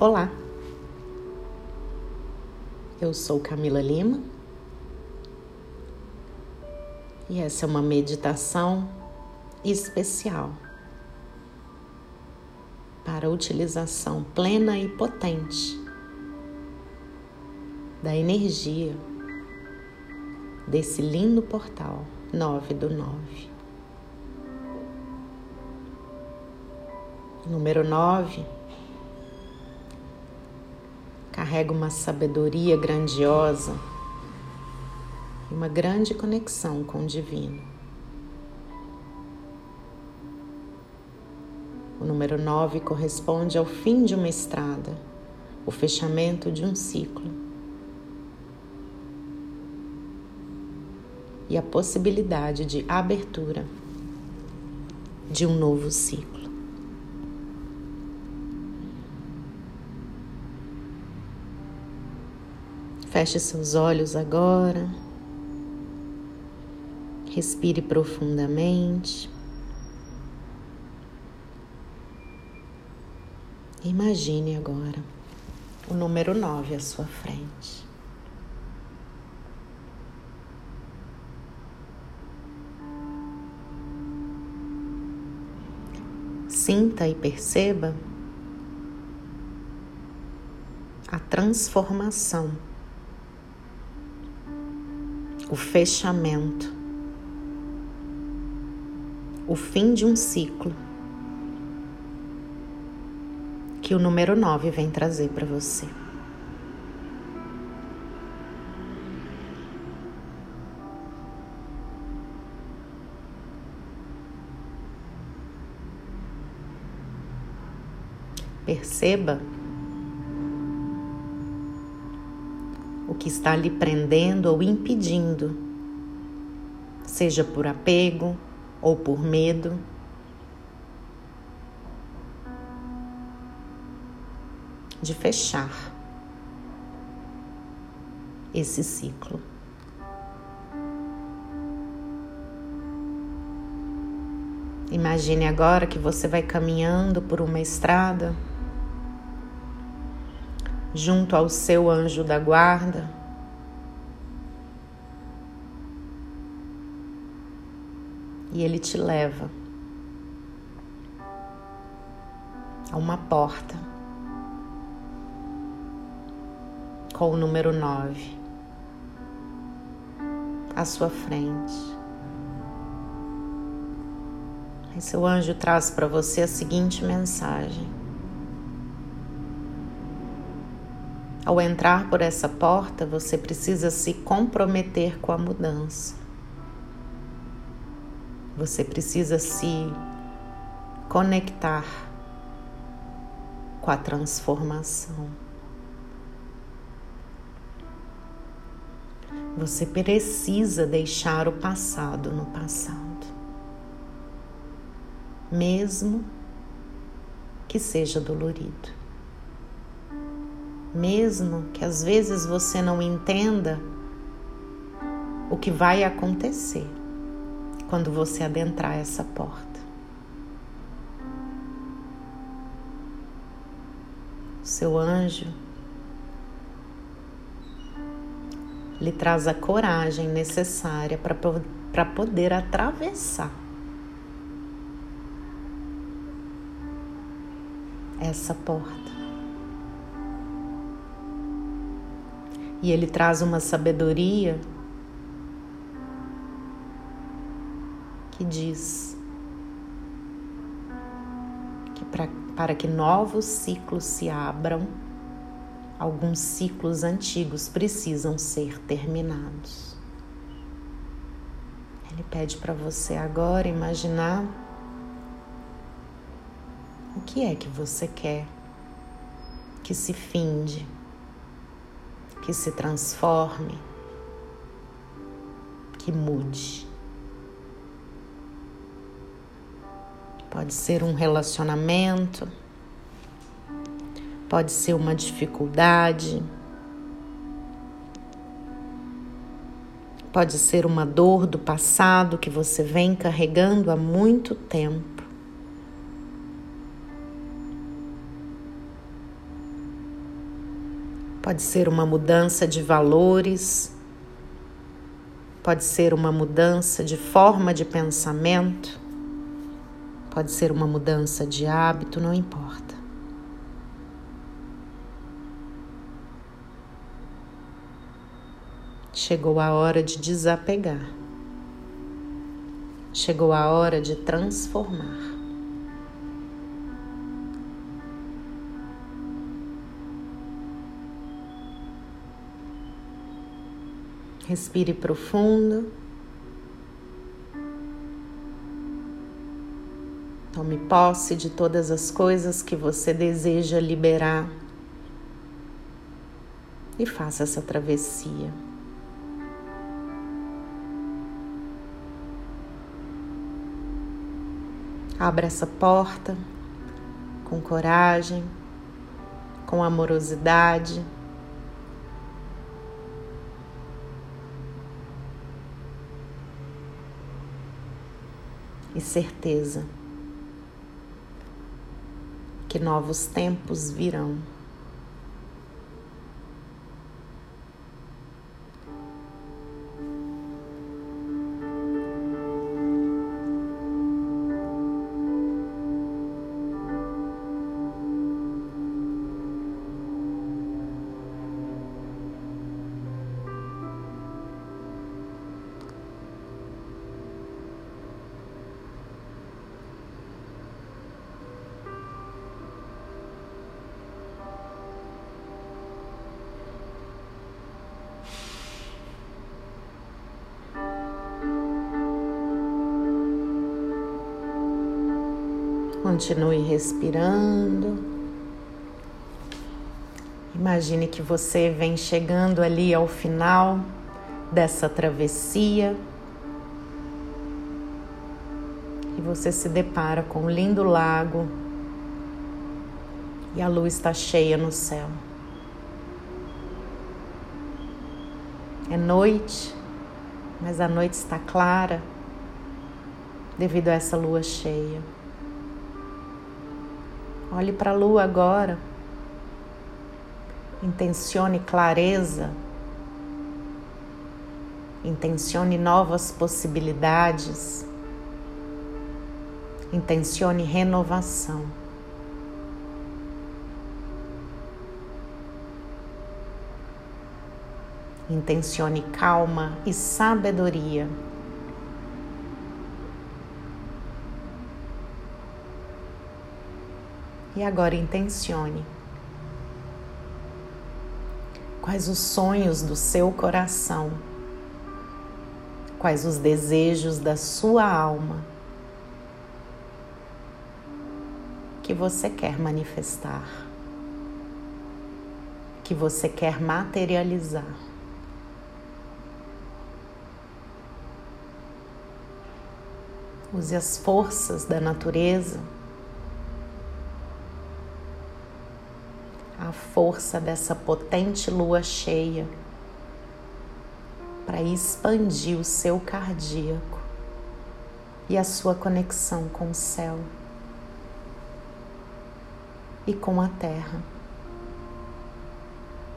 Olá, eu sou Camila Lima e essa é uma meditação especial para utilização plena e potente da energia desse lindo portal 9 do 9. Número 9 carrega uma sabedoria grandiosa e uma grande conexão com o divino. O número 9 corresponde ao fim de uma estrada, o fechamento de um ciclo. E a possibilidade de abertura de um novo ciclo. Feche seus olhos agora. Respire profundamente. Imagine agora o número 9 à sua frente. Sinta e perceba a transformação o fechamento, o fim de um ciclo que o número 9 vem trazer para você. Perceba o que está lhe prendendo ou impedindo, seja por apego ou por medo. De fechar esse ciclo. Imagine agora que você vai caminhando por uma estrada junto ao seu anjo da guarda. E ele te leva a uma porta com o número 9 à sua frente. Seu anjo traz para você a seguinte mensagem: Ao entrar por essa porta, você precisa se comprometer com a mudança. Você precisa se conectar com a transformação. Você precisa deixar o passado no passado, mesmo que seja dolorido mesmo que às vezes você não entenda o que vai acontecer quando você adentrar essa porta. Seu anjo lhe traz a coragem necessária para poder atravessar essa porta. E ele traz uma sabedoria que diz que pra, para que novos ciclos se abram, alguns ciclos antigos precisam ser terminados. Ele pede para você agora imaginar o que é que você quer que se finde que se transforme, que mude. Pode ser um relacionamento, pode ser uma dificuldade, pode ser uma dor do passado que você vem carregando há muito tempo. Pode ser uma mudança de valores, pode ser uma mudança de forma de pensamento, pode ser uma mudança de hábito, não importa. Chegou a hora de desapegar. Chegou a hora de transformar. Respire profundo. Tome posse de todas as coisas que você deseja liberar e faça essa travessia. Abra essa porta com coragem, com amorosidade. E certeza que novos tempos virão. Continue respirando. Imagine que você vem chegando ali ao final dessa travessia e você se depara com um lindo lago e a lua está cheia no céu. É noite, mas a noite está clara devido a essa lua cheia. Olhe para a lua agora. Intencione clareza. Intencione novas possibilidades. Intencione renovação. Intencione calma e sabedoria. E agora intencione. Quais os sonhos do seu coração? Quais os desejos da sua alma que você quer manifestar? Que você quer materializar? Use as forças da natureza a força dessa potente lua cheia para expandir o seu cardíaco e a sua conexão com o céu e com a terra,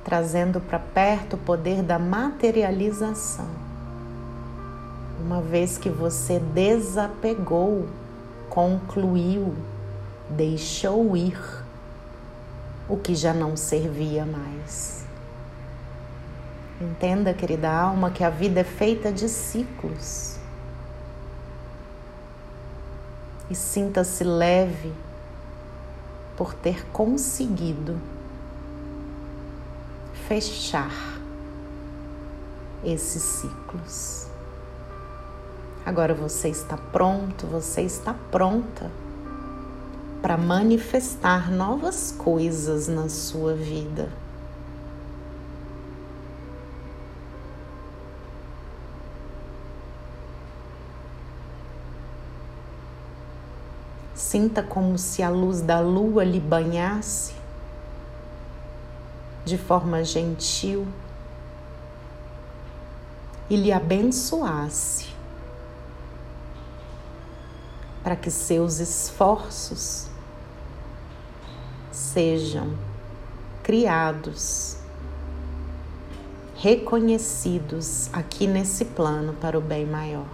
trazendo para perto o poder da materialização. Uma vez que você desapegou, concluiu, deixou ir o que já não servia mais. Entenda, querida alma, que a vida é feita de ciclos. E sinta-se leve por ter conseguido fechar esses ciclos. Agora você está pronto, você está pronta para manifestar novas coisas na sua vida. Sinta como se a luz da lua lhe banhasse de forma gentil e lhe abençoasse para que seus esforços sejam criados reconhecidos aqui nesse plano para o bem maior.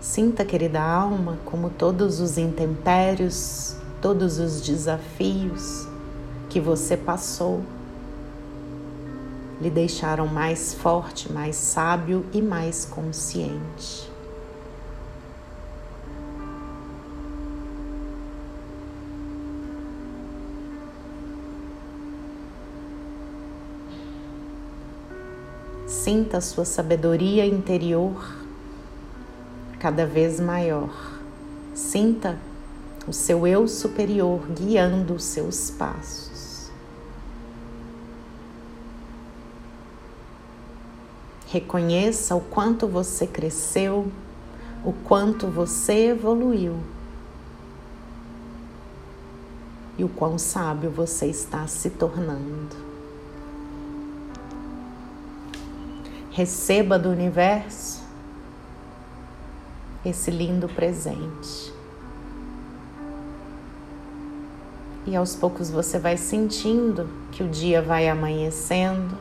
Sinta, querida alma, como todos os intempéries, todos os desafios que você passou lhe deixaram mais forte, mais sábio e mais consciente. Sinta a sua sabedoria interior cada vez maior. Sinta o seu eu superior guiando os seus passos. Reconheça o quanto você cresceu, o quanto você evoluiu e o quão sábio você está se tornando. Receba do universo esse lindo presente. E aos poucos você vai sentindo que o dia vai amanhecendo.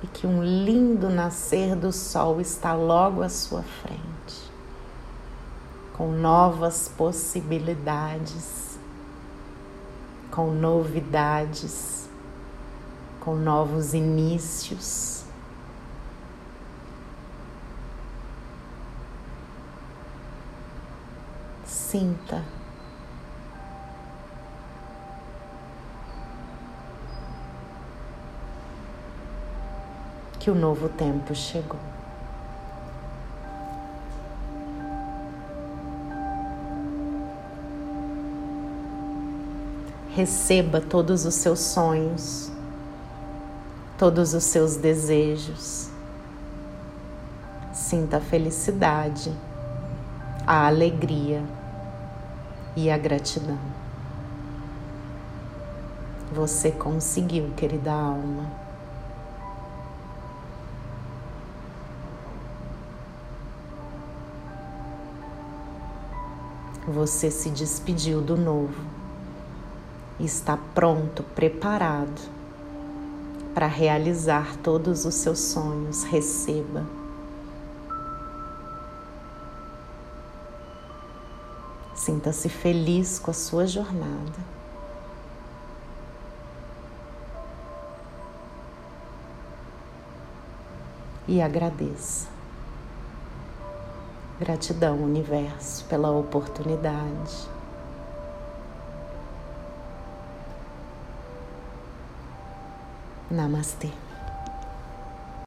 E que um lindo nascer do sol está logo à sua frente, com novas possibilidades com novidades, com novos inícios. Sinta. Que o novo tempo chegou. Receba todos os seus sonhos, todos os seus desejos. Sinta a felicidade, a alegria e a gratidão. Você conseguiu, querida alma. Você se despediu do novo está pronto, preparado para realizar todos os seus sonhos. Receba. Sinta-se feliz com a sua jornada. E agradeça. Gratidão, universo, pela oportunidade. Namaste.